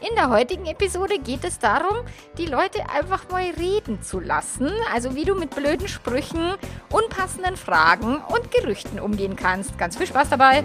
In der heutigen Episode geht es darum, die Leute einfach mal reden zu lassen. Also wie du mit blöden Sprüchen, unpassenden Fragen und Gerüchten umgehen kannst. Ganz viel Spaß dabei!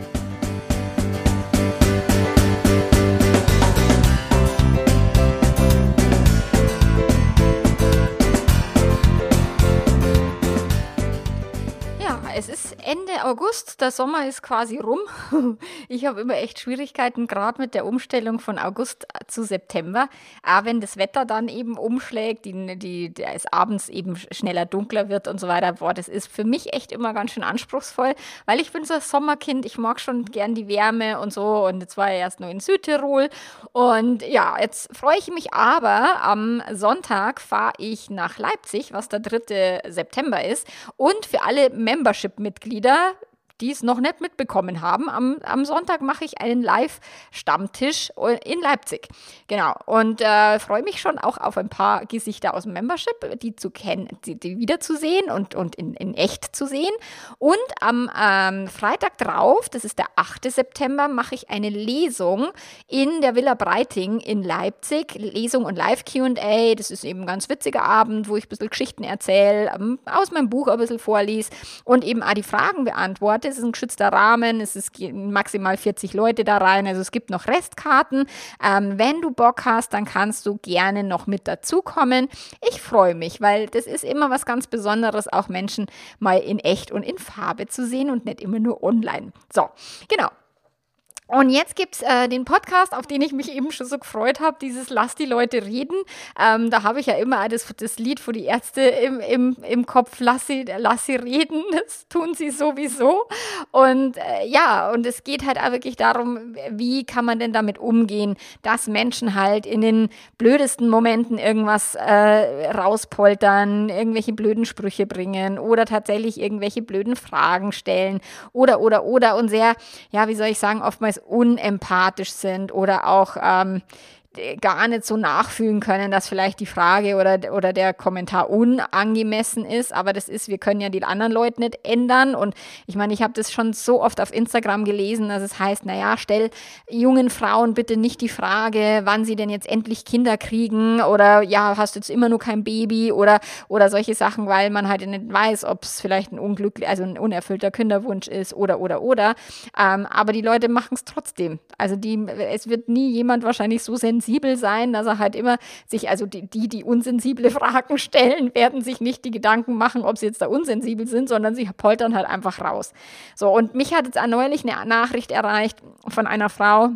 Ende August, der Sommer ist quasi rum. Ich habe immer echt Schwierigkeiten, gerade mit der Umstellung von August zu September. Aber wenn das Wetter dann eben umschlägt, die, die, es abends eben schneller dunkler wird und so weiter, boah, das ist für mich echt immer ganz schön anspruchsvoll, weil ich bin so ein Sommerkind, ich mag schon gern die Wärme und so. Und jetzt war ich erst nur in Südtirol. Und ja, jetzt freue ich mich aber, am Sonntag fahre ich nach Leipzig, was der 3. September ist. Und für alle Membership Membership-Mitglieder die es noch nicht mitbekommen haben, am, am Sonntag mache ich einen Live-Stammtisch in Leipzig. Genau. Und äh, freue mich schon auch auf ein paar Gesichter aus dem Membership, die zu kennen, die, die wiederzusehen und, und in, in echt zu sehen. Und am ähm, Freitag drauf, das ist der 8. September, mache ich eine Lesung in der Villa Breiting in Leipzig. Lesung und Live-QA. Das ist eben ein ganz witziger Abend, wo ich ein bisschen Geschichten erzähle, ähm, aus meinem Buch ein bisschen vorlese und eben auch die Fragen beantworte Leute, es ist ein geschützter Rahmen, es ist maximal 40 Leute da rein, also es gibt noch Restkarten. Ähm, wenn du Bock hast, dann kannst du gerne noch mit dazukommen. Ich freue mich, weil das ist immer was ganz Besonderes, auch Menschen mal in echt und in Farbe zu sehen und nicht immer nur online. So, genau. Und jetzt gibt's äh, den Podcast, auf den ich mich eben schon so gefreut habe, dieses Lass die Leute reden. Ähm, da habe ich ja immer das, das Lied für die Ärzte im, im, im Kopf, lass sie, lass sie reden, das tun sie sowieso. Und äh, ja, und es geht halt auch wirklich darum, wie kann man denn damit umgehen, dass Menschen halt in den blödesten Momenten irgendwas äh, rauspoltern, irgendwelche blöden Sprüche bringen oder tatsächlich irgendwelche blöden Fragen stellen oder, oder, oder und sehr, ja, wie soll ich sagen, oftmals oftmals unempathisch sind oder auch ähm, gar nicht so nachfühlen können, dass vielleicht die Frage oder, oder der Kommentar unangemessen ist. Aber das ist, wir können ja die anderen Leute nicht ändern. Und ich meine, ich habe das schon so oft auf Instagram gelesen, dass es heißt, naja, stell jungen Frauen bitte nicht die Frage, wann sie denn jetzt endlich Kinder kriegen oder ja, hast du jetzt immer nur kein Baby oder, oder solche Sachen, weil man halt nicht weiß, ob es vielleicht ein unglücklich, also ein unerfüllter Kinderwunsch ist oder, oder, oder. Ähm, aber die Leute machen es trotzdem. Also die, es wird nie jemand wahrscheinlich so sensibel sensibel sein, dass er halt immer sich, also die, die, die unsensible Fragen stellen, werden sich nicht die Gedanken machen, ob sie jetzt da unsensibel sind, sondern sie poltern halt einfach raus. So, und mich hat jetzt neulich eine Nachricht erreicht von einer Frau,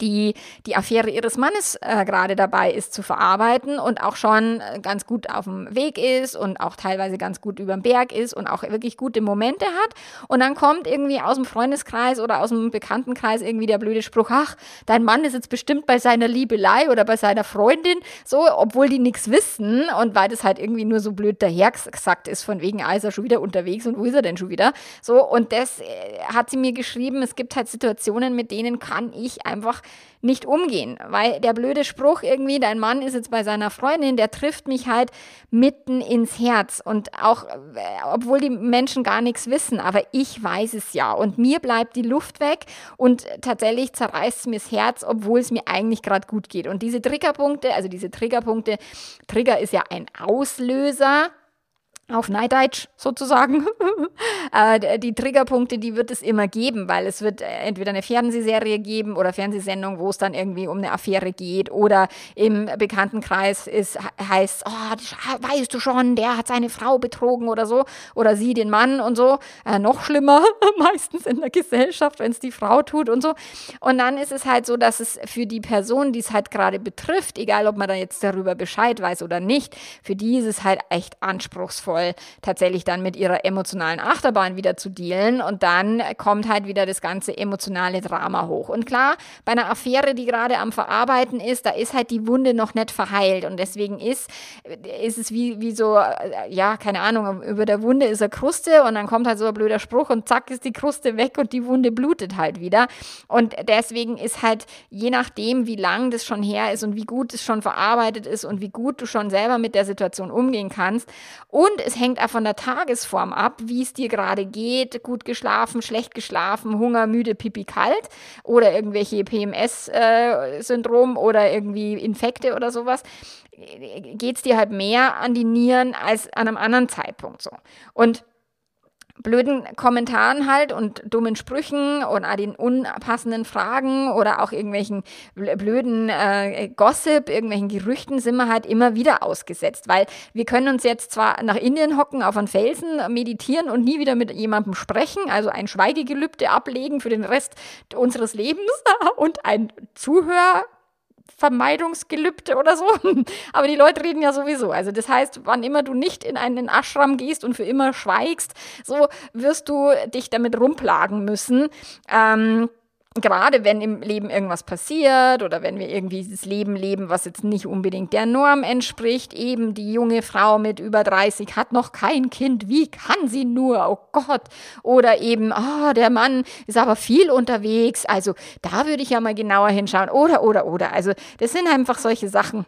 die die Affäre ihres Mannes äh, gerade dabei ist zu verarbeiten und auch schon äh, ganz gut auf dem Weg ist und auch teilweise ganz gut über dem Berg ist und auch wirklich gute Momente hat. Und dann kommt irgendwie aus dem Freundeskreis oder aus dem Bekanntenkreis irgendwie der blöde Spruch, ach, dein Mann ist jetzt bestimmt bei seiner Liebelei oder bei seiner Freundin, so, obwohl die nichts wissen und weil das halt irgendwie nur so blöd dahergesagt ist, von wegen, ah, ist er schon wieder unterwegs und wo ist er denn schon wieder? So, und das äh, hat sie mir geschrieben, es gibt halt Situationen, mit denen kann ich einfach nicht umgehen, weil der blöde Spruch irgendwie, dein Mann ist jetzt bei seiner Freundin, der trifft mich halt mitten ins Herz. Und auch, äh, obwohl die Menschen gar nichts wissen, aber ich weiß es ja. Und mir bleibt die Luft weg und tatsächlich zerreißt es mir das Herz, obwohl es mir eigentlich gerade gut geht. Und diese Triggerpunkte, also diese Triggerpunkte, Trigger ist ja ein Auslöser, auf Neideitsch sozusagen. Äh, die Triggerpunkte, die wird es immer geben, weil es wird äh, entweder eine Fernsehserie geben oder Fernsehsendung, wo es dann irgendwie um eine Affäre geht oder im Bekanntenkreis ist, heißt, oh, weißt du schon, der hat seine Frau betrogen oder so oder sie den Mann und so. Äh, noch schlimmer meistens in der Gesellschaft, wenn es die Frau tut und so. Und dann ist es halt so, dass es für die Person, die es halt gerade betrifft, egal ob man da jetzt darüber Bescheid weiß oder nicht, für die ist es halt echt anspruchsvoll soll, tatsächlich dann mit ihrer emotionalen Achterbahn wieder zu dealen und dann kommt halt wieder das ganze emotionale Drama hoch. Und klar, bei einer Affäre, die gerade am Verarbeiten ist, da ist halt die Wunde noch nicht verheilt und deswegen ist, ist es wie, wie so, ja, keine Ahnung, über der Wunde ist eine Kruste und dann kommt halt so ein blöder Spruch und zack ist die Kruste weg und die Wunde blutet halt wieder. Und deswegen ist halt, je nachdem, wie lang das schon her ist und wie gut es schon verarbeitet ist und wie gut du schon selber mit der Situation umgehen kannst. Und es hängt auch von der Tagesform ab, wie es dir gerade geht, gut geschlafen, schlecht geschlafen, Hunger, müde, pipi, kalt oder irgendwelche PMS-Syndrom äh, oder irgendwie Infekte oder sowas geht es dir halt mehr an die Nieren als an einem anderen Zeitpunkt so. Und blöden Kommentaren halt und dummen Sprüchen oder den unpassenden Fragen oder auch irgendwelchen blöden äh, Gossip, irgendwelchen Gerüchten sind wir halt immer wieder ausgesetzt, weil wir können uns jetzt zwar nach Indien hocken, auf einen Felsen meditieren und nie wieder mit jemandem sprechen, also ein Schweigegelübde ablegen für den Rest unseres Lebens und ein Zuhör Vermeidungsgelübde oder so. Aber die Leute reden ja sowieso. Also das heißt, wann immer du nicht in einen Ashram gehst und für immer schweigst, so wirst du dich damit rumplagen müssen. Ähm, gerade wenn im Leben irgendwas passiert oder wenn wir irgendwie das Leben leben, was jetzt nicht unbedingt der Norm entspricht, eben die junge Frau mit über 30 hat noch kein Kind, wie kann sie nur, oh Gott, oder eben, oh, der Mann ist aber viel unterwegs, also da würde ich ja mal genauer hinschauen, oder, oder, oder, also das sind einfach solche Sachen.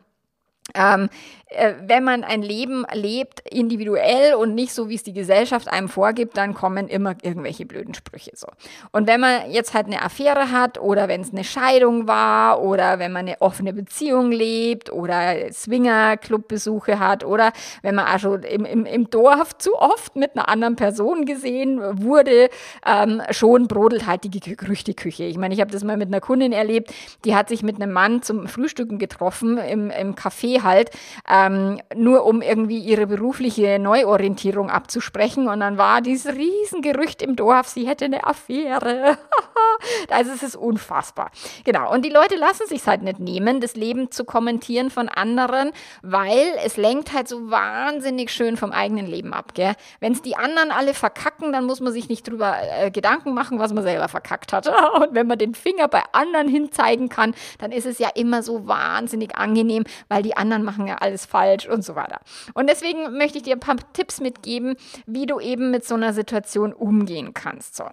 Ähm, äh, wenn man ein Leben lebt, individuell und nicht so, wie es die Gesellschaft einem vorgibt, dann kommen immer irgendwelche blöden Sprüche so. Und wenn man jetzt halt eine Affäre hat oder wenn es eine Scheidung war oder wenn man eine offene Beziehung lebt oder Swinger-Club-Besuche hat oder wenn man auch schon im, im, im Dorf zu oft mit einer anderen Person gesehen wurde, ähm, schon brodelt halt die Gerüchteküche. Ich meine, ich habe das mal mit einer Kundin erlebt, die hat sich mit einem Mann zum Frühstücken getroffen im, im Café halt. Äh, ähm, nur um irgendwie ihre berufliche Neuorientierung abzusprechen. Und dann war dieses Riesengerücht im Dorf, sie hätte eine Affäre. also es ist unfassbar. Genau. Und die Leute lassen sich halt nicht nehmen, das Leben zu kommentieren von anderen, weil es lenkt halt so wahnsinnig schön vom eigenen Leben ab. Wenn es die anderen alle verkacken, dann muss man sich nicht drüber äh, Gedanken machen, was man selber verkackt hat. Und wenn man den Finger bei anderen hinzeigen kann, dann ist es ja immer so wahnsinnig angenehm, weil die anderen machen ja alles falsch und so weiter. Und deswegen möchte ich dir ein paar Tipps mitgeben, wie du eben mit so einer Situation umgehen kannst. So.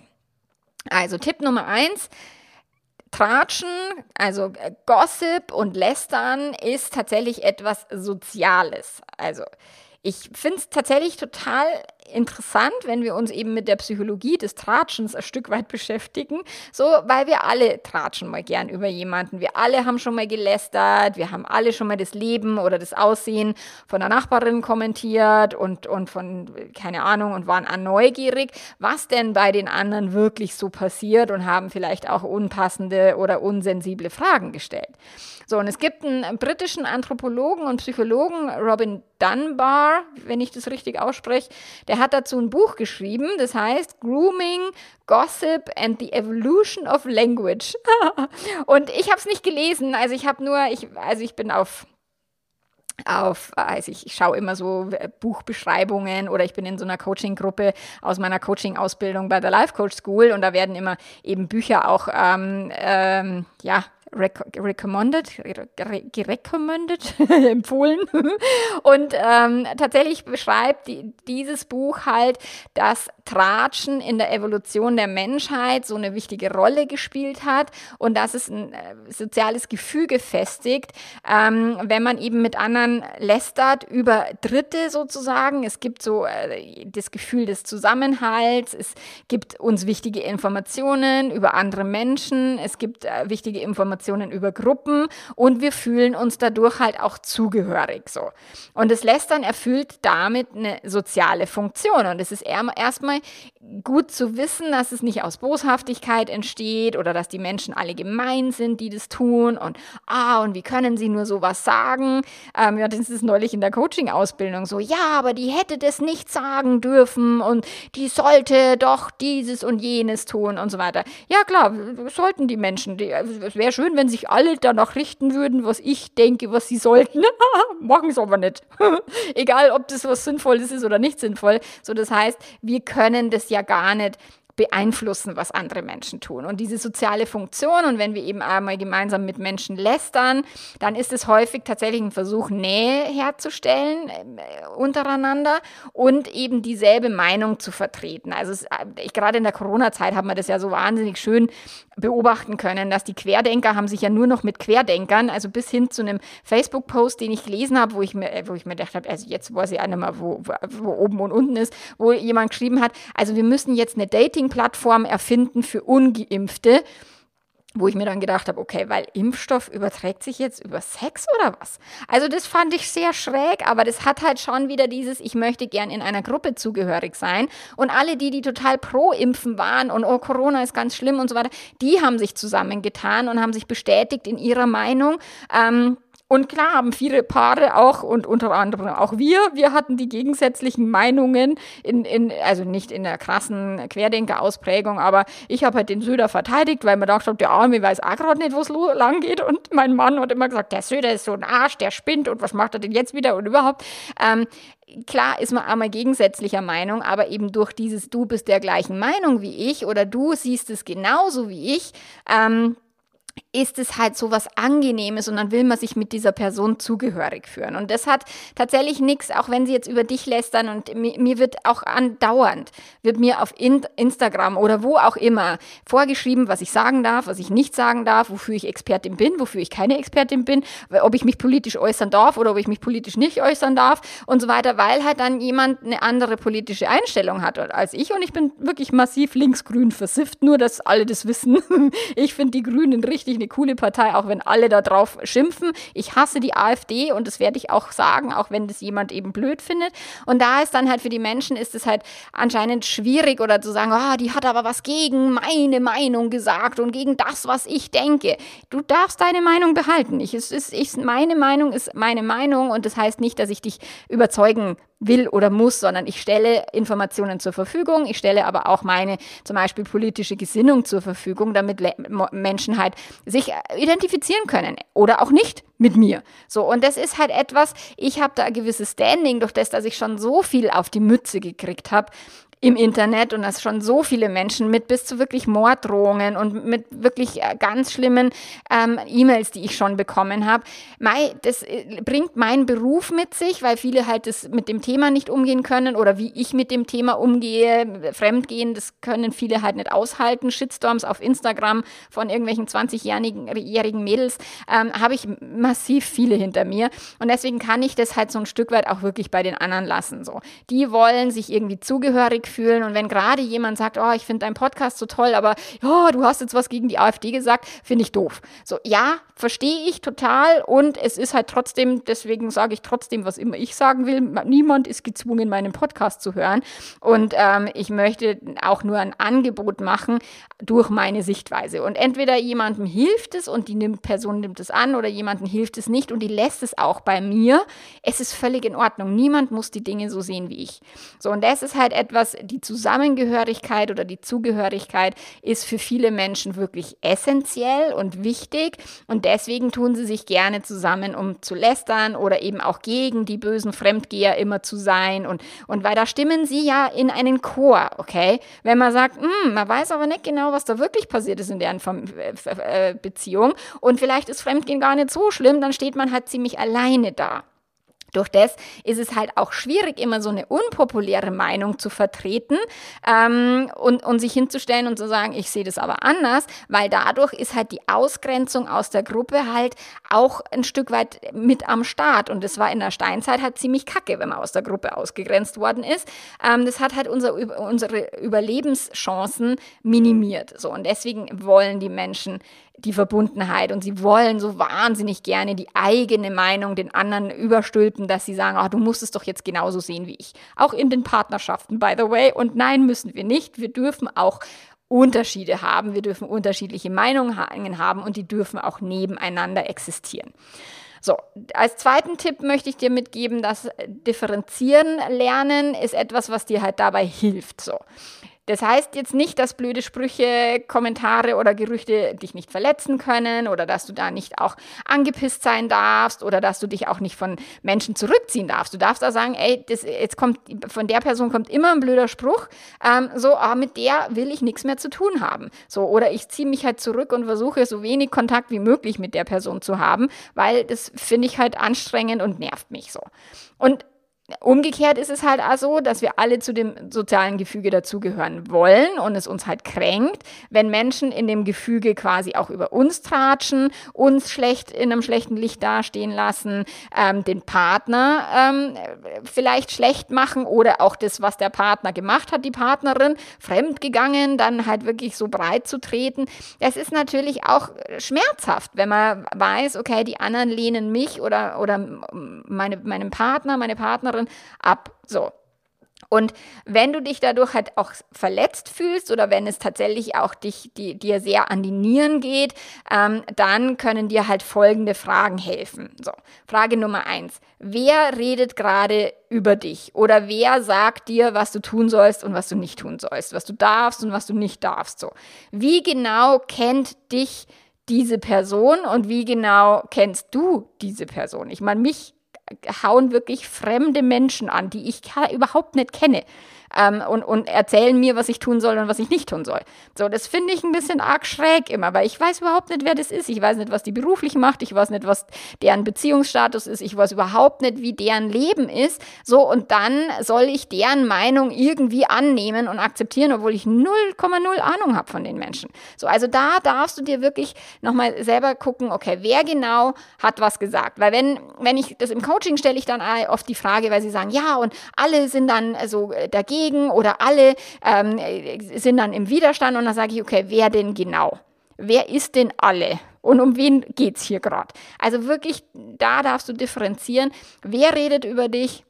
Also Tipp Nummer eins. Tratschen, also äh, Gossip und Lästern ist tatsächlich etwas Soziales. Also ich finde es tatsächlich total interessant, wenn wir uns eben mit der Psychologie des Tratschens ein Stück weit beschäftigen, so, weil wir alle tratschen mal gern über jemanden. Wir alle haben schon mal gelästert, wir haben alle schon mal das Leben oder das Aussehen von der Nachbarin kommentiert und, und von, keine Ahnung, und waren neugierig, was denn bei den anderen wirklich so passiert und haben vielleicht auch unpassende oder unsensible Fragen gestellt. So, und es gibt einen britischen Anthropologen und Psychologen, Robin Dunbar, wenn ich das richtig ausspreche, der hat dazu ein Buch geschrieben, das heißt Grooming, Gossip and the Evolution of Language. und ich habe es nicht gelesen, also ich habe nur, ich, also ich bin auf auf, also ich, ich schaue immer so äh, Buchbeschreibungen oder ich bin in so einer Coaching-Gruppe aus meiner Coaching-Ausbildung bei der Life Coach School und da werden immer eben Bücher auch ähm, ähm, ja, recommended, recommended, empfohlen. Und ähm, tatsächlich beschreibt die, dieses Buch halt, dass Tratschen in der Evolution der Menschheit so eine wichtige Rolle gespielt hat und dass es ein äh, soziales Gefüge festigt, ähm, wenn man eben mit anderen lästert über Dritte sozusagen. Es gibt so äh, das Gefühl des Zusammenhalts, es gibt uns wichtige Informationen über andere Menschen, es gibt äh, wichtige Informationen Informationen über Gruppen und wir fühlen uns dadurch halt auch zugehörig so. Und das Lästern erfüllt damit eine soziale Funktion und es ist erstmal mal gut zu wissen, dass es nicht aus Boshaftigkeit entsteht oder dass die Menschen alle gemein sind, die das tun und ah, und wie können sie nur sowas sagen? Ähm, ja, das ist neulich in der Coaching-Ausbildung so, ja, aber die hätte das nicht sagen dürfen und die sollte doch dieses und jenes tun und so weiter. Ja, klar, sollten die Menschen. Die, es wäre schön, wenn sich alle danach richten würden, was ich denke, was sie sollten. Machen es aber nicht. Egal, ob das was Sinnvolles ist oder nicht sinnvoll. So, das heißt, wir können das ja gar nicht beeinflussen, was andere Menschen tun. Und diese soziale Funktion, und wenn wir eben einmal gemeinsam mit Menschen lästern, dann ist es häufig tatsächlich ein Versuch, Nähe herzustellen äh, untereinander und eben dieselbe Meinung zu vertreten. Also es, ich, gerade in der Corona-Zeit haben wir das ja so wahnsinnig schön beobachten können, dass die Querdenker haben sich ja nur noch mit Querdenkern, also bis hin zu einem Facebook-Post, den ich gelesen habe, wo ich mir, wo ich mir gedacht habe, also jetzt weiß ich auch nicht mehr, wo, wo, wo oben und unten ist, wo jemand geschrieben hat, also wir müssen jetzt eine Dating-Plattform erfinden für Ungeimpfte wo ich mir dann gedacht habe, okay, weil Impfstoff überträgt sich jetzt über Sex oder was? Also das fand ich sehr schräg, aber das hat halt schon wieder dieses, ich möchte gern in einer Gruppe zugehörig sein. Und alle die, die total pro Impfen waren und oh, Corona ist ganz schlimm und so weiter, die haben sich zusammengetan und haben sich bestätigt in ihrer Meinung. Ähm, und klar haben viele Paare auch und unter anderem auch wir, wir hatten die gegensätzlichen Meinungen, in, in, also nicht in der krassen Querdenker-Ausprägung, aber ich habe halt den Söder verteidigt, weil man dachte, der Arme weiß auch gerade nicht, wo es lang geht. Und mein Mann hat immer gesagt, der Söder ist so ein Arsch, der spinnt und was macht er denn jetzt wieder und überhaupt. Ähm, klar ist man einmal gegensätzlicher Meinung, aber eben durch dieses Du bist der gleichen Meinung wie ich oder du siehst es genauso wie ich, ähm, ist es halt so was Angenehmes und dann will man sich mit dieser Person zugehörig führen. Und das hat tatsächlich nichts, auch wenn sie jetzt über dich lästern und mir, mir wird auch andauernd, wird mir auf in Instagram oder wo auch immer vorgeschrieben, was ich sagen darf, was ich nicht sagen darf, wofür ich Expertin bin, wofür ich keine Expertin bin, ob ich mich politisch äußern darf oder ob ich mich politisch nicht äußern darf und so weiter, weil halt dann jemand eine andere politische Einstellung hat als ich und ich bin wirklich massiv linksgrün versifft, nur dass alle das wissen. Ich finde die Grünen richtig richtig eine coole Partei, auch wenn alle da drauf schimpfen. Ich hasse die AfD und das werde ich auch sagen, auch wenn das jemand eben blöd findet. Und da ist dann halt für die Menschen ist es halt anscheinend schwierig oder zu sagen, oh, die hat aber was gegen meine Meinung gesagt und gegen das, was ich denke. Du darfst deine Meinung behalten. Ich, es ist, ich, meine Meinung ist meine Meinung und das heißt nicht, dass ich dich überzeugen will oder muss, sondern ich stelle Informationen zur Verfügung, ich stelle aber auch meine zum Beispiel politische Gesinnung zur Verfügung, damit Menschen halt sich identifizieren können oder auch nicht mit mir. So, und das ist halt etwas, ich habe da ein gewisses Standing, durch das, dass ich schon so viel auf die Mütze gekriegt habe, im Internet und das schon so viele Menschen mit bis zu wirklich Morddrohungen und mit wirklich äh, ganz schlimmen ähm, E-Mails, die ich schon bekommen habe. Das äh, bringt meinen Beruf mit sich, weil viele halt das mit dem Thema nicht umgehen können oder wie ich mit dem Thema umgehe, Fremdgehen, das können viele halt nicht aushalten. Shitstorms auf Instagram von irgendwelchen 20-jährigen Mädels ähm, habe ich massiv viele hinter mir und deswegen kann ich das halt so ein Stück weit auch wirklich bei den anderen lassen. So, die wollen sich irgendwie zugehörig fühlen. Und wenn gerade jemand sagt, oh, ich finde deinen Podcast so toll, aber oh, du hast jetzt was gegen die AfD gesagt, finde ich doof. So, ja, verstehe ich total. Und es ist halt trotzdem, deswegen sage ich trotzdem, was immer ich sagen will. Niemand ist gezwungen, meinen Podcast zu hören. Und ähm, ich möchte auch nur ein Angebot machen durch meine Sichtweise. Und entweder jemandem hilft es und die nimmt, Person nimmt es an oder jemandem hilft es nicht und die lässt es auch bei mir. Es ist völlig in Ordnung. Niemand muss die Dinge so sehen wie ich. So, und das ist halt etwas, die Zusammengehörigkeit oder die Zugehörigkeit ist für viele Menschen wirklich essentiell und wichtig und deswegen tun sie sich gerne zusammen, um zu lästern oder eben auch gegen die bösen Fremdgeher immer zu sein und, und weil da stimmen sie ja in einen Chor, okay? Wenn man sagt, hm, man weiß aber nicht genau, was da wirklich passiert ist in deren äh, Beziehung und vielleicht ist Fremdgehen gar nicht so schlimm, dann steht man halt ziemlich alleine da. Durch das ist es halt auch schwierig, immer so eine unpopuläre Meinung zu vertreten ähm, und, und sich hinzustellen und zu sagen, ich sehe das aber anders, weil dadurch ist halt die Ausgrenzung aus der Gruppe halt auch ein Stück weit mit am Start. Und das war in der Steinzeit halt ziemlich kacke, wenn man aus der Gruppe ausgegrenzt worden ist. Ähm, das hat halt unser, unsere Überlebenschancen minimiert. So, und deswegen wollen die Menschen die Verbundenheit und sie wollen so wahnsinnig gerne die eigene Meinung den anderen überstülpen, dass sie sagen, ach, du musst es doch jetzt genauso sehen wie ich. Auch in den Partnerschaften, by the way. Und nein, müssen wir nicht. Wir dürfen auch Unterschiede haben, wir dürfen unterschiedliche Meinungen haben und die dürfen auch nebeneinander existieren. So, als zweiten Tipp möchte ich dir mitgeben, dass Differenzieren lernen ist etwas, was dir halt dabei hilft. So. Das heißt jetzt nicht, dass blöde Sprüche, Kommentare oder Gerüchte dich nicht verletzen können oder dass du da nicht auch angepisst sein darfst oder dass du dich auch nicht von Menschen zurückziehen darfst. Du darfst auch sagen, ey, das, jetzt kommt, von der Person kommt immer ein blöder Spruch, ähm, so, ah, mit der will ich nichts mehr zu tun haben. So, oder ich ziehe mich halt zurück und versuche so wenig Kontakt wie möglich mit der Person zu haben, weil das finde ich halt anstrengend und nervt mich so. Und Umgekehrt ist es halt also, dass wir alle zu dem sozialen Gefüge dazugehören wollen und es uns halt kränkt, wenn Menschen in dem Gefüge quasi auch über uns tratschen, uns schlecht in einem schlechten Licht dastehen lassen, ähm, den Partner ähm, vielleicht schlecht machen oder auch das, was der Partner gemacht hat, die Partnerin, fremdgegangen, dann halt wirklich so breit zu treten. Das ist natürlich auch schmerzhaft, wenn man weiß, okay, die anderen lehnen mich oder, oder meine, meinen Partner, meine Partnerin anderen ab. So. Und wenn du dich dadurch halt auch verletzt fühlst oder wenn es tatsächlich auch dich, die, dir sehr an die Nieren geht, ähm, dann können dir halt folgende Fragen helfen. So, Frage Nummer eins. Wer redet gerade über dich? Oder wer sagt dir, was du tun sollst und was du nicht tun sollst? Was du darfst und was du nicht darfst? So. Wie genau kennt dich diese Person und wie genau kennst du diese Person? Ich meine, mich hauen wirklich fremde Menschen an, die ich überhaupt nicht kenne ähm, und, und erzählen mir, was ich tun soll und was ich nicht tun soll. So, das finde ich ein bisschen arg schräg immer, weil ich weiß überhaupt nicht, wer das ist. Ich weiß nicht, was die beruflich macht. Ich weiß nicht, was deren Beziehungsstatus ist. Ich weiß überhaupt nicht, wie deren Leben ist. So, und dann soll ich deren Meinung irgendwie annehmen und akzeptieren, obwohl ich 0,0 Ahnung habe von den Menschen. So, also da darfst du dir wirklich nochmal selber gucken, okay, wer genau hat was gesagt. Weil wenn, wenn ich das im Coaching stelle ich dann oft die Frage, weil sie sagen, ja, und alle sind dann so dagegen dagegen oder alle ähm, sind dann im Widerstand und dann sage ich, okay, wer denn genau? Wer ist denn alle? Und um wen geht es hier gerade? Also wirklich, da darfst du differenzieren. Wer redet über dich?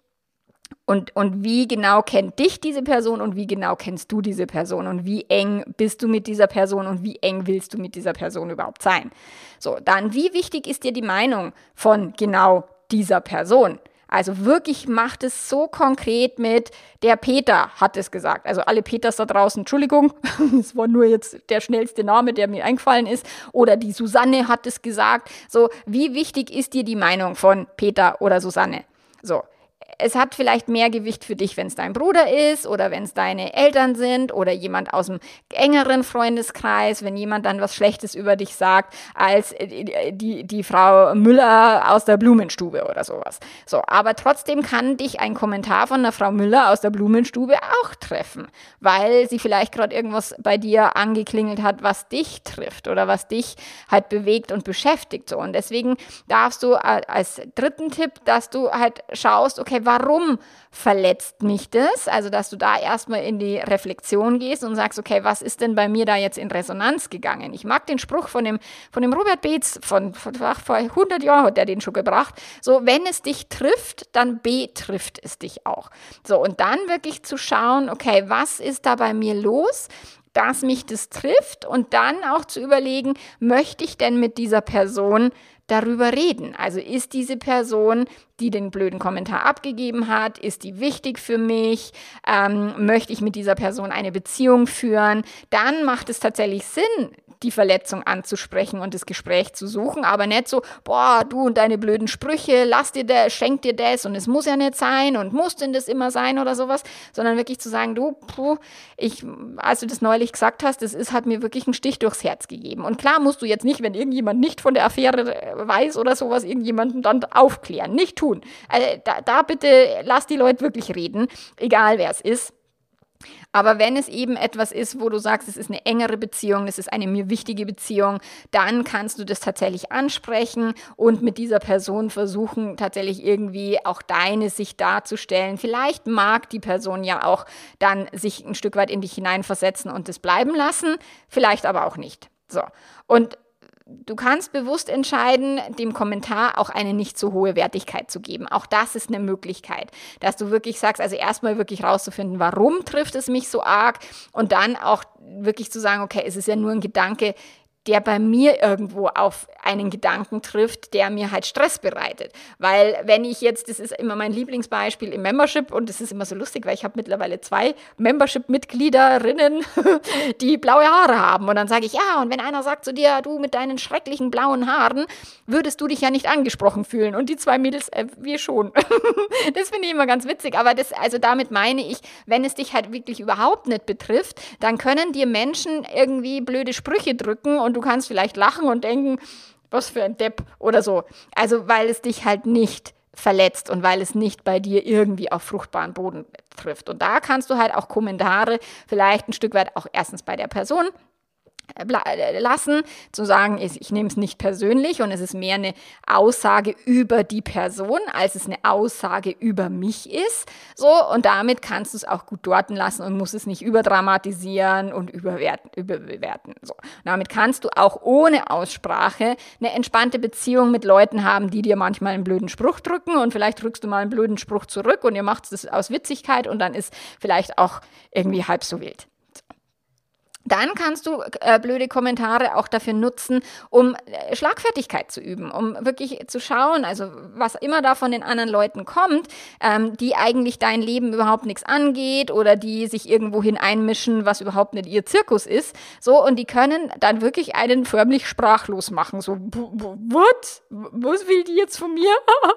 Und, und wie genau kennt dich diese Person und wie genau kennst du diese Person und wie eng bist du mit dieser Person und wie eng willst du mit dieser Person überhaupt sein? So, dann, wie wichtig ist dir die Meinung von genau dieser Person? Also wirklich macht es so konkret mit, der Peter hat es gesagt. Also alle Peters da draußen, Entschuldigung, es war nur jetzt der schnellste Name, der mir eingefallen ist. Oder die Susanne hat es gesagt. So, wie wichtig ist dir die Meinung von Peter oder Susanne? So, es hat vielleicht mehr Gewicht für dich, wenn es dein Bruder ist oder wenn es deine Eltern sind oder jemand aus dem engeren Freundeskreis, wenn jemand dann was Schlechtes über dich sagt, als äh, die, die Frau Müller aus der Blumenstube oder sowas. So, aber trotzdem kann dich ein Kommentar von der Frau Müller aus der Blumenstube auch treffen, weil sie vielleicht gerade irgendwas bei dir angeklingelt hat, was dich trifft oder was dich halt bewegt und beschäftigt. So, und deswegen darfst du als dritten Tipp, dass du halt schaust, okay, warum verletzt mich das? Also, dass du da erstmal in die Reflexion gehst und sagst, okay, was ist denn bei mir da jetzt in Resonanz gegangen? Ich mag den Spruch von dem, von dem Robert Beetz, von, von vor 100 Jahren hat er den schon gebracht. So, wenn es dich trifft, dann betrifft es dich auch. So, und dann wirklich zu schauen, okay, was ist da bei mir los? dass mich das trifft und dann auch zu überlegen, möchte ich denn mit dieser Person darüber reden. Also ist diese Person, die den blöden Kommentar abgegeben hat, ist die wichtig für mich? Ähm, möchte ich mit dieser Person eine Beziehung führen? Dann macht es tatsächlich Sinn, die Verletzung anzusprechen und das Gespräch zu suchen, aber nicht so, boah, du und deine blöden Sprüche, lass dir das, schenk dir das und es muss ja nicht sein und muss denn das immer sein oder sowas, sondern wirklich zu sagen, du, puh, ich, als du das neulich gesagt hast, das ist, hat mir wirklich einen Stich durchs Herz gegeben. Und klar musst du jetzt nicht, wenn irgendjemand nicht von der Affäre weiß oder sowas, irgendjemanden dann aufklären, nicht tun. Also da, da bitte lass die Leute wirklich reden, egal wer es ist. Aber wenn es eben etwas ist, wo du sagst, es ist eine engere Beziehung, es ist eine mir wichtige Beziehung, dann kannst du das tatsächlich ansprechen und mit dieser Person versuchen, tatsächlich irgendwie auch deine Sicht darzustellen. Vielleicht mag die Person ja auch dann sich ein Stück weit in dich hineinversetzen und es bleiben lassen, vielleicht aber auch nicht. So. Und du kannst bewusst entscheiden, dem Kommentar auch eine nicht so hohe Wertigkeit zu geben. Auch das ist eine Möglichkeit, dass du wirklich sagst, also erstmal wirklich rauszufinden, warum trifft es mich so arg und dann auch wirklich zu sagen, okay, es ist ja nur ein Gedanke, der bei mir irgendwo auf einen Gedanken trifft, der mir halt Stress bereitet. Weil wenn ich jetzt, das ist immer mein Lieblingsbeispiel im Membership und das ist immer so lustig, weil ich habe mittlerweile zwei Membership-Mitgliederinnen, die blaue Haare haben. Und dann sage ich, ja, und wenn einer sagt zu dir, du mit deinen schrecklichen blauen Haaren, würdest du dich ja nicht angesprochen fühlen. Und die zwei Mädels, äh, wir schon. das finde ich immer ganz witzig. Aber das, also damit meine ich, wenn es dich halt wirklich überhaupt nicht betrifft, dann können dir Menschen irgendwie blöde Sprüche drücken und du kannst vielleicht lachen und denken, was für ein Depp oder so. Also weil es dich halt nicht verletzt und weil es nicht bei dir irgendwie auf fruchtbaren Boden trifft. Und da kannst du halt auch Kommentare vielleicht ein Stück weit auch erstens bei der Person lassen, zu sagen, ich nehme es nicht persönlich und es ist mehr eine Aussage über die Person, als es eine Aussage über mich ist. So, und damit kannst du es auch gut dorten lassen und musst es nicht überdramatisieren und überwerten, überbewerten. So. Damit kannst du auch ohne Aussprache eine entspannte Beziehung mit Leuten haben, die dir manchmal einen blöden Spruch drücken und vielleicht drückst du mal einen blöden Spruch zurück und ihr macht es aus Witzigkeit und dann ist vielleicht auch irgendwie halb so wild. Dann kannst du äh, blöde Kommentare auch dafür nutzen, um äh, Schlagfertigkeit zu üben, um wirklich zu schauen, also was immer da von den anderen Leuten kommt, ähm, die eigentlich dein Leben überhaupt nichts angeht oder die sich irgendwohin einmischen, was überhaupt nicht ihr Zirkus ist. So, und die können dann wirklich einen förmlich sprachlos machen. So, what? Was will die jetzt von mir?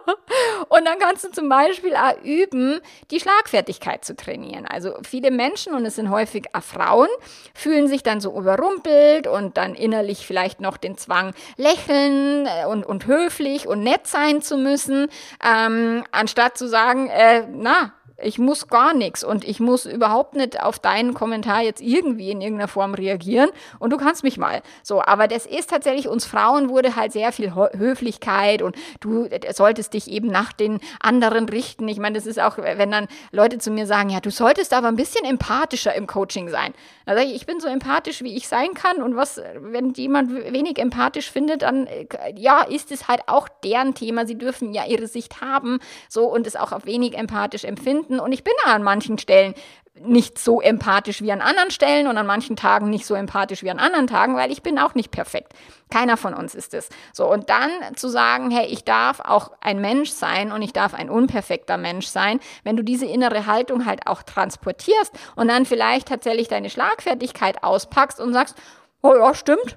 und dann kannst du zum Beispiel auch üben, die Schlagfertigkeit zu trainieren. Also viele Menschen, und es sind häufig auch Frauen, fühlen fühlen sich dann so überrumpelt und dann innerlich vielleicht noch den Zwang, lächeln äh, und, und höflich und nett sein zu müssen, ähm, anstatt zu sagen, äh, na, ich muss gar nichts und ich muss überhaupt nicht auf deinen Kommentar jetzt irgendwie in irgendeiner Form reagieren und du kannst mich mal. So, aber das ist tatsächlich, uns Frauen wurde halt sehr viel Höflichkeit und du solltest dich eben nach den anderen richten. Ich meine, das ist auch, wenn dann Leute zu mir sagen, ja, du solltest aber ein bisschen empathischer im Coaching sein. Dann sage ich, ich bin so empathisch, wie ich sein kann und was, wenn jemand wenig empathisch findet, dann, ja, ist es halt auch deren Thema. Sie dürfen ja ihre Sicht haben, so und es auch auf wenig empathisch empfinden finden. Und ich bin an manchen Stellen nicht so empathisch wie an anderen Stellen und an manchen Tagen nicht so empathisch wie an anderen Tagen, weil ich bin auch nicht perfekt. Keiner von uns ist es. So, und dann zu sagen, hey, ich darf auch ein Mensch sein und ich darf ein unperfekter Mensch sein, wenn du diese innere Haltung halt auch transportierst und dann vielleicht tatsächlich deine Schlagfertigkeit auspackst und sagst, oh ja, stimmt,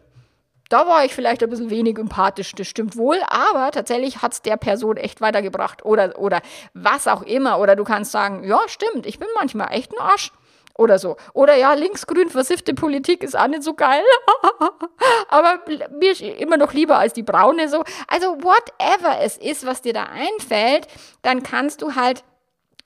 da war ich vielleicht ein bisschen wenig empathisch, das stimmt wohl, aber tatsächlich hat es der Person echt weitergebracht oder, oder was auch immer. Oder du kannst sagen, ja, stimmt, ich bin manchmal echt ein Arsch. Oder so. Oder ja, linksgrün versiffte Politik ist auch nicht so geil. aber mir ist immer noch lieber als die braune so. Also whatever es ist, was dir da einfällt, dann kannst du halt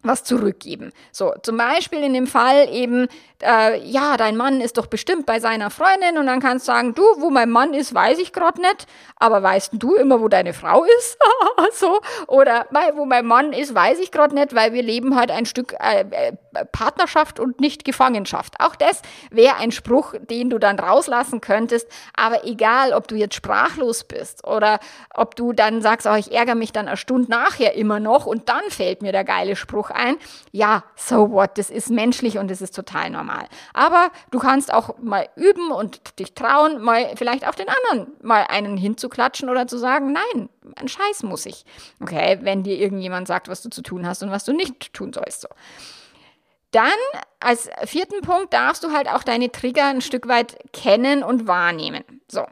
was zurückgeben. So, zum Beispiel in dem Fall eben, äh, ja, dein Mann ist doch bestimmt bei seiner Freundin und dann kannst du sagen, du, wo mein Mann ist, weiß ich gerade nicht, aber weißt du immer, wo deine Frau ist? so, oder wo mein Mann ist, weiß ich gerade nicht, weil wir leben halt ein Stück äh, äh, Partnerschaft und nicht Gefangenschaft. Auch das wäre ein Spruch, den du dann rauslassen könntest, aber egal, ob du jetzt sprachlos bist oder ob du dann sagst, oh, ich ärgere mich dann eine Stunde nachher immer noch und dann fällt mir der geile Spruch ein. Ja, so what, das ist menschlich und das ist total normal. Aber du kannst auch mal üben und dich trauen, mal vielleicht auf den anderen mal einen hinzuklatschen oder zu sagen, nein, ein Scheiß muss ich. Okay, wenn dir irgendjemand sagt, was du zu tun hast und was du nicht tun sollst. So. Dann als vierten Punkt darfst du halt auch deine Trigger ein Stück weit kennen und wahrnehmen. So.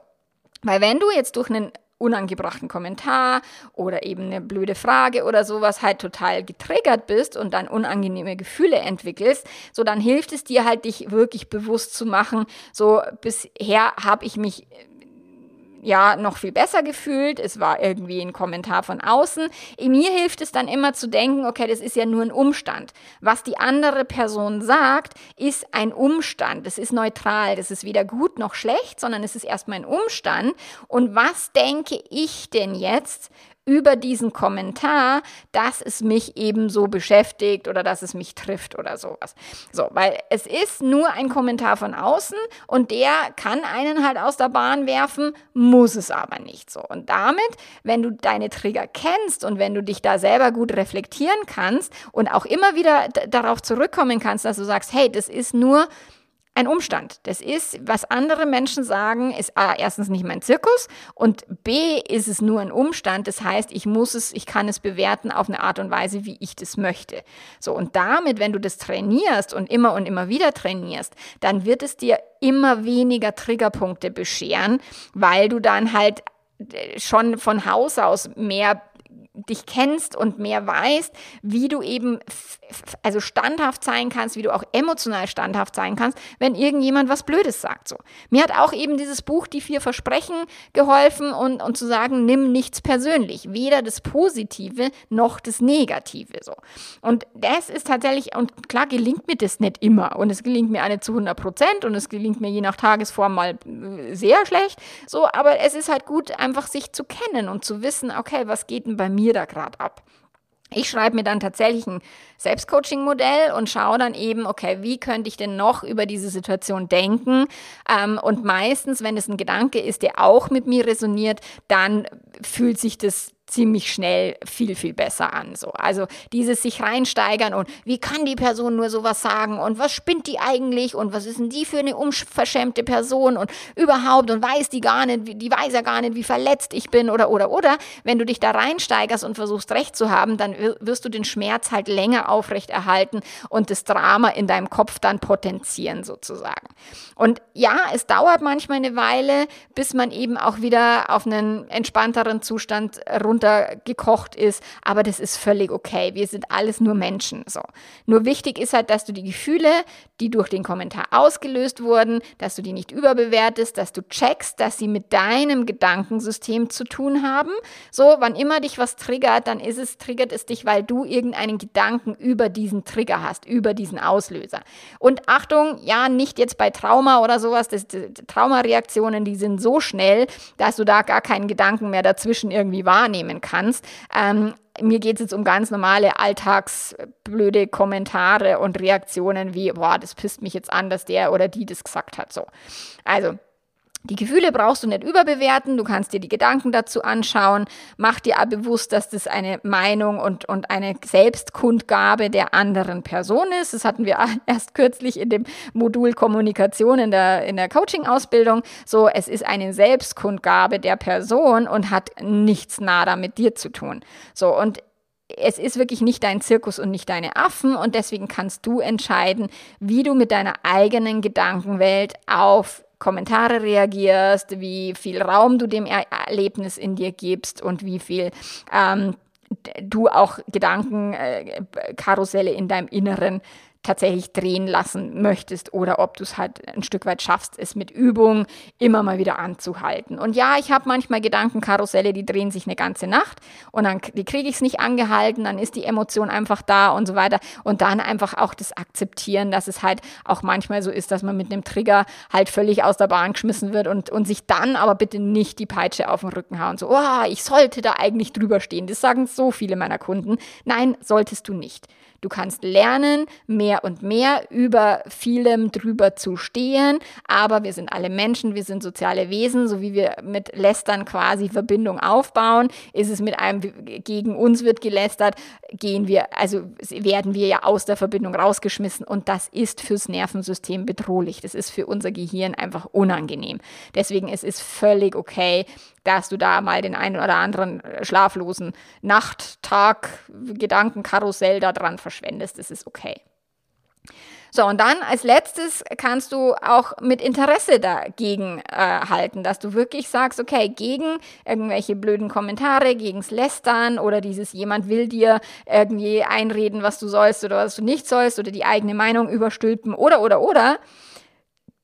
Weil wenn du jetzt durch einen unangebrachten Kommentar oder eben eine blöde Frage oder sowas halt total getriggert bist und dann unangenehme Gefühle entwickelst, so dann hilft es dir halt, dich wirklich bewusst zu machen, so bisher habe ich mich ja noch viel besser gefühlt. Es war irgendwie ein Kommentar von außen. Mir hilft es dann immer zu denken, okay, das ist ja nur ein Umstand. Was die andere Person sagt, ist ein Umstand. Das ist neutral. Das ist weder gut noch schlecht, sondern es ist erstmal ein Umstand. Und was denke ich denn jetzt über diesen Kommentar, dass es mich eben so beschäftigt oder dass es mich trifft oder sowas. So, weil es ist nur ein Kommentar von außen und der kann einen halt aus der Bahn werfen, muss es aber nicht so. Und damit, wenn du deine Trigger kennst und wenn du dich da selber gut reflektieren kannst und auch immer wieder darauf zurückkommen kannst, dass du sagst, hey, das ist nur ein Umstand. Das ist, was andere Menschen sagen, ist A, erstens nicht mein Zirkus und B, ist es nur ein Umstand. Das heißt, ich muss es, ich kann es bewerten auf eine Art und Weise, wie ich das möchte. So, und damit, wenn du das trainierst und immer und immer wieder trainierst, dann wird es dir immer weniger Triggerpunkte bescheren, weil du dann halt äh, schon von Haus aus mehr dich kennst und mehr weißt, wie du eben also standhaft sein kannst, wie du auch emotional standhaft sein kannst, wenn irgendjemand was Blödes sagt. So. Mir hat auch eben dieses Buch Die vier Versprechen geholfen und, und zu sagen, nimm nichts persönlich, weder das Positive noch das Negative. So. Und das ist tatsächlich, und klar gelingt mir das nicht immer und es gelingt mir eine zu 100 Prozent und es gelingt mir je nach Tagesform mal äh, sehr schlecht. So, aber es ist halt gut, einfach sich zu kennen und zu wissen, okay, was geht denn bei mir da gerade ab? Ich schreibe mir dann tatsächlich ein Selbstcoaching-Modell und schaue dann eben, okay, wie könnte ich denn noch über diese Situation denken? Ähm, und meistens, wenn es ein Gedanke ist, der auch mit mir resoniert, dann fühlt sich das ziemlich schnell viel, viel besser an. So. Also dieses sich reinsteigern und wie kann die Person nur sowas sagen und was spinnt die eigentlich und was ist denn die für eine unverschämte Person und überhaupt und weiß die gar nicht, die weiß ja gar nicht, wie verletzt ich bin oder, oder, oder. Wenn du dich da reinsteigerst und versuchst recht zu haben, dann wirst du den Schmerz halt länger aufrechterhalten und das Drama in deinem Kopf dann potenzieren sozusagen. Und ja, es dauert manchmal eine Weile, bis man eben auch wieder auf einen entspannteren Zustand runter runtergekocht ist, aber das ist völlig okay. Wir sind alles nur Menschen. So. Nur wichtig ist halt, dass du die Gefühle, die durch den Kommentar ausgelöst wurden, dass du die nicht überbewertest, dass du checkst, dass sie mit deinem Gedankensystem zu tun haben. So, wann immer dich was triggert, dann ist es, triggert es dich, weil du irgendeinen Gedanken über diesen Trigger hast, über diesen Auslöser. Und Achtung, ja, nicht jetzt bei Trauma oder sowas, das, das, Traumareaktionen, die sind so schnell, dass du da gar keinen Gedanken mehr dazwischen irgendwie wahrnehmen wahrnehmen kannst. Ähm, mir geht es jetzt um ganz normale alltagsblöde Kommentare und Reaktionen wie, boah, das pisst mich jetzt an, dass der oder die das gesagt hat. So. Also, die Gefühle brauchst du nicht überbewerten, du kannst dir die Gedanken dazu anschauen, mach dir bewusst, dass das eine Meinung und, und eine Selbstkundgabe der anderen Person ist. Das hatten wir erst kürzlich in dem Modul Kommunikation in der, in der Coaching-Ausbildung. So, es ist eine Selbstkundgabe der Person und hat nichts nada mit dir zu tun. So, und es ist wirklich nicht dein Zirkus und nicht deine Affen und deswegen kannst du entscheiden, wie du mit deiner eigenen Gedankenwelt auf Kommentare reagierst, wie viel Raum du dem Erlebnis in dir gibst und wie viel ähm, du auch Gedankenkarusselle äh, in deinem Inneren tatsächlich drehen lassen möchtest oder ob du es halt ein Stück weit schaffst, es mit Übung immer mal wieder anzuhalten. Und ja, ich habe manchmal Gedankenkarusselle, die drehen sich eine ganze Nacht und dann kriege ich es nicht angehalten, dann ist die Emotion einfach da und so weiter. Und dann einfach auch das Akzeptieren, dass es halt auch manchmal so ist, dass man mit einem Trigger halt völlig aus der Bahn geschmissen wird und, und sich dann aber bitte nicht die Peitsche auf den Rücken hauen. So, oh, ich sollte da eigentlich drüber stehen. Das sagen so viele meiner Kunden. Nein, solltest du nicht. Du kannst lernen, mehr und mehr über vielem drüber zu stehen, aber wir sind alle Menschen, wir sind soziale Wesen, so wie wir mit Lästern quasi Verbindung aufbauen, ist es mit einem gegen uns wird gelästert, gehen wir, also werden wir ja aus der Verbindung rausgeschmissen und das ist fürs Nervensystem bedrohlich. Das ist für unser Gehirn einfach unangenehm. Deswegen ist es völlig okay, dass du da mal den einen oder anderen äh, schlaflosen Nacht, Tag, Gedankenkarussell da dran verschwendest. Das ist okay. So, und dann als letztes kannst du auch mit Interesse dagegen äh, halten, dass du wirklich sagst, okay, gegen irgendwelche blöden Kommentare, gegens Lästern oder dieses jemand will dir irgendwie einreden, was du sollst oder was du nicht sollst oder die eigene Meinung überstülpen oder oder oder,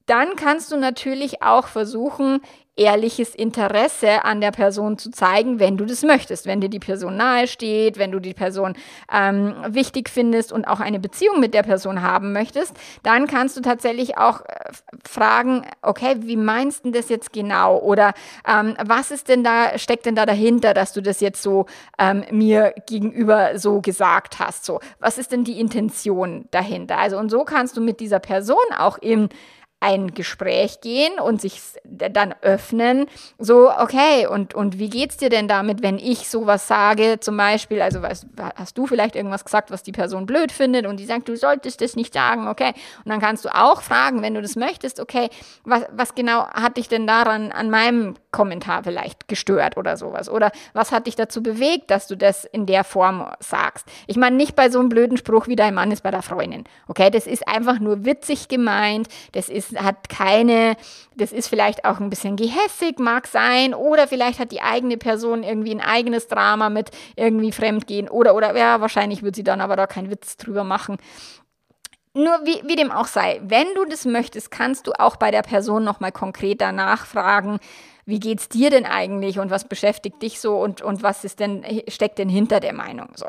dann kannst du natürlich auch versuchen, ehrliches Interesse an der Person zu zeigen, wenn du das möchtest, wenn dir die Person nahe steht, wenn du die Person ähm, wichtig findest und auch eine Beziehung mit der Person haben möchtest, dann kannst du tatsächlich auch äh, fragen, okay, wie meinst du das jetzt genau? Oder ähm, was ist denn da, steckt denn da dahinter, dass du das jetzt so ähm, mir gegenüber so gesagt hast? So, was ist denn die Intention dahinter? Also, und so kannst du mit dieser Person auch im ein Gespräch gehen und sich dann öffnen, so, okay, und, und wie geht's dir denn damit, wenn ich sowas sage, zum Beispiel, also was, hast du vielleicht irgendwas gesagt, was die Person blöd findet und die sagt, du solltest das nicht sagen, okay, und dann kannst du auch fragen, wenn du das möchtest, okay, was, was genau hat dich denn daran an meinem Kommentar vielleicht gestört oder sowas, oder was hat dich dazu bewegt, dass du das in der Form sagst? Ich meine, nicht bei so einem blöden Spruch wie dein Mann ist bei der Freundin, okay, das ist einfach nur witzig gemeint, das ist hat keine, das ist vielleicht auch ein bisschen gehässig, mag sein, oder vielleicht hat die eigene Person irgendwie ein eigenes Drama mit irgendwie Fremdgehen, oder, oder, ja, wahrscheinlich wird sie dann aber da keinen Witz drüber machen. Nur wie, wie dem auch sei, wenn du das möchtest, kannst du auch bei der Person nochmal konkreter nachfragen, wie geht's dir denn eigentlich und was beschäftigt dich so und, und was ist denn, steckt denn hinter der Meinung so.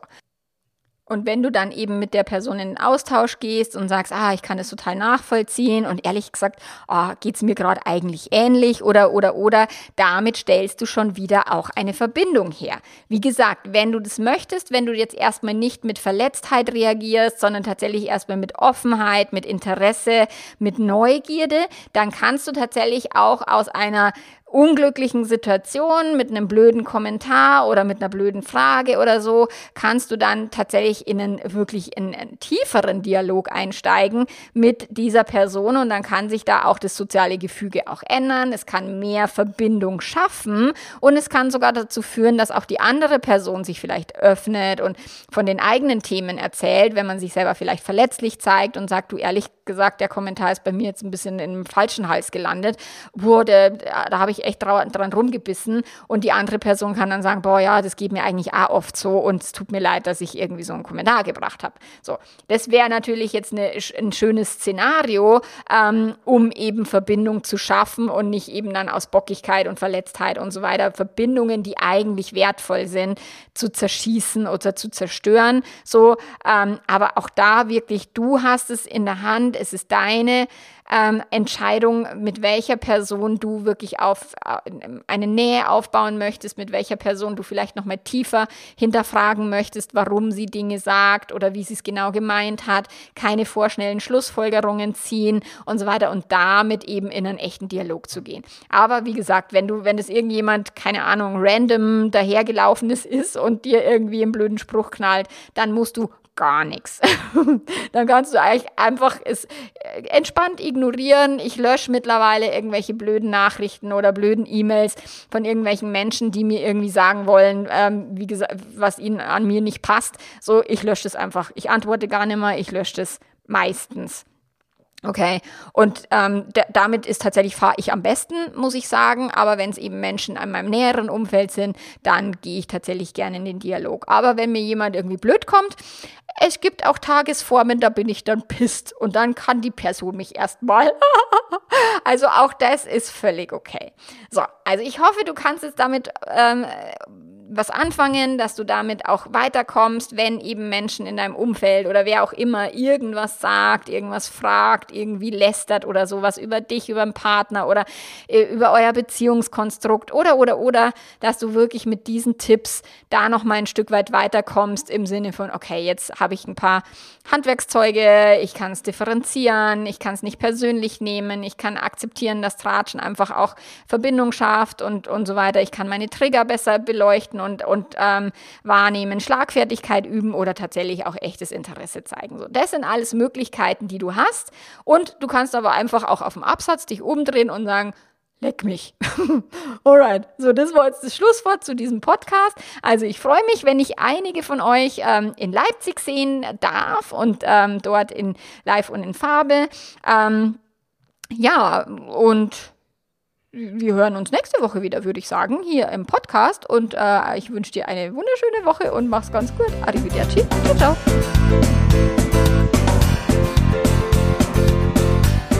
Und wenn du dann eben mit der Person in den Austausch gehst und sagst, ah, ich kann das total nachvollziehen und ehrlich gesagt, oh, geht es mir gerade eigentlich ähnlich oder, oder, oder, damit stellst du schon wieder auch eine Verbindung her. Wie gesagt, wenn du das möchtest, wenn du jetzt erstmal nicht mit Verletztheit reagierst, sondern tatsächlich erstmal mit Offenheit, mit Interesse, mit Neugierde, dann kannst du tatsächlich auch aus einer unglücklichen Situation mit einem blöden Kommentar oder mit einer blöden Frage oder so, kannst du dann tatsächlich in einen wirklich in einen tieferen Dialog einsteigen mit dieser Person und dann kann sich da auch das soziale Gefüge auch ändern. Es kann mehr Verbindung schaffen und es kann sogar dazu führen, dass auch die andere Person sich vielleicht öffnet und von den eigenen Themen erzählt, wenn man sich selber vielleicht verletzlich zeigt und sagt, du ehrlich gesagt, der Kommentar ist bei mir jetzt ein bisschen im falschen Hals gelandet, wurde, da habe ich echt dran rumgebissen und die andere Person kann dann sagen, boah, ja, das geht mir eigentlich auch oft so und es tut mir leid, dass ich irgendwie so einen Kommentar gebracht habe. So, das wäre natürlich jetzt eine, ein schönes Szenario, ähm, um eben Verbindung zu schaffen und nicht eben dann aus Bockigkeit und Verletztheit und so weiter Verbindungen, die eigentlich wertvoll sind, zu zerschießen oder zu zerstören. So, ähm, aber auch da wirklich, du hast es in der Hand, es ist deine ähm, Entscheidung, mit welcher Person du wirklich auf äh, eine Nähe aufbauen möchtest, mit welcher Person du vielleicht noch mal tiefer hinterfragen möchtest, warum sie Dinge sagt oder wie sie es genau gemeint hat, keine vorschnellen Schlussfolgerungen ziehen und so weiter und damit eben in einen echten Dialog zu gehen. Aber wie gesagt, wenn du, wenn das irgendjemand, keine Ahnung, random dahergelaufenes ist und dir irgendwie einen blöden Spruch knallt, dann musst du gar nichts. Dann kannst du eigentlich einfach es äh, entspannt ignorieren. Ich lösche mittlerweile irgendwelche blöden Nachrichten oder blöden E-Mails von irgendwelchen Menschen, die mir irgendwie sagen wollen, ähm, wie gesagt, was ihnen an mir nicht passt. So, ich lösche das einfach. Ich antworte gar nicht mehr, ich lösche das meistens. Okay, und ähm, damit ist tatsächlich fahre ich am besten, muss ich sagen. Aber wenn es eben Menschen an meinem näheren Umfeld sind, dann gehe ich tatsächlich gerne in den Dialog. Aber wenn mir jemand irgendwie blöd kommt, es gibt auch Tagesformen, da bin ich dann pisst und dann kann die Person mich erstmal. also auch das ist völlig okay. So, also ich hoffe, du kannst es damit ähm, was anfangen, dass du damit auch weiterkommst, wenn eben Menschen in deinem Umfeld oder wer auch immer irgendwas sagt, irgendwas fragt, irgendwie lästert oder sowas über dich, über einen Partner oder äh, über euer Beziehungskonstrukt oder oder oder, dass du wirklich mit diesen Tipps da noch mal ein Stück weit weiterkommst im Sinne von okay, jetzt habe ich ein paar Handwerkszeuge, ich kann es differenzieren, ich kann es nicht persönlich nehmen, ich kann akzeptieren, dass Tratschen einfach auch Verbindung schafft und und so weiter. Ich kann meine Trigger besser beleuchten und, und ähm, wahrnehmen, Schlagfertigkeit üben oder tatsächlich auch echtes Interesse zeigen. So, das sind alles Möglichkeiten, die du hast. Und du kannst aber einfach auch auf dem Absatz dich umdrehen und sagen, leck mich. Alright, so das war jetzt das Schlusswort zu diesem Podcast. Also ich freue mich, wenn ich einige von euch ähm, in Leipzig sehen darf und ähm, dort in Live und in Farbe. Ähm, ja, und wir hören uns nächste Woche wieder, würde ich sagen, hier im Podcast. Und äh, ich wünsche dir eine wunderschöne Woche und mach's ganz gut. Arrivederci. Ciao, ciao.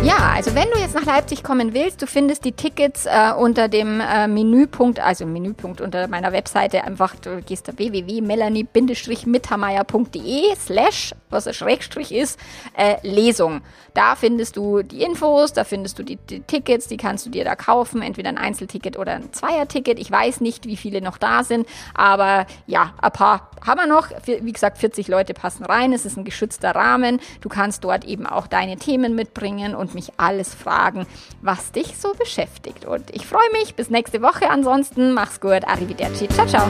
Ja, also wenn du jetzt nach Leipzig kommen willst, du findest die Tickets äh, unter dem äh, Menüpunkt, also Menüpunkt unter meiner Webseite, einfach du gehst da www.melanie-mittermeier.de slash, was ein Schrägstrich ist, äh, Lesung. Da findest du die Infos, da findest du die, die, Tickets, die kannst du dir da kaufen, entweder ein Einzelticket oder ein Zweierticket. Ich weiß nicht, wie viele noch da sind, aber ja, ein paar haben wir noch. Wie gesagt, 40 Leute passen rein, es ist ein geschützter Rahmen. Du kannst dort eben auch deine Themen mitbringen mich alles fragen, was dich so beschäftigt. Und ich freue mich. Bis nächste Woche. Ansonsten mach's gut. Arrivederci. Ciao, ciao.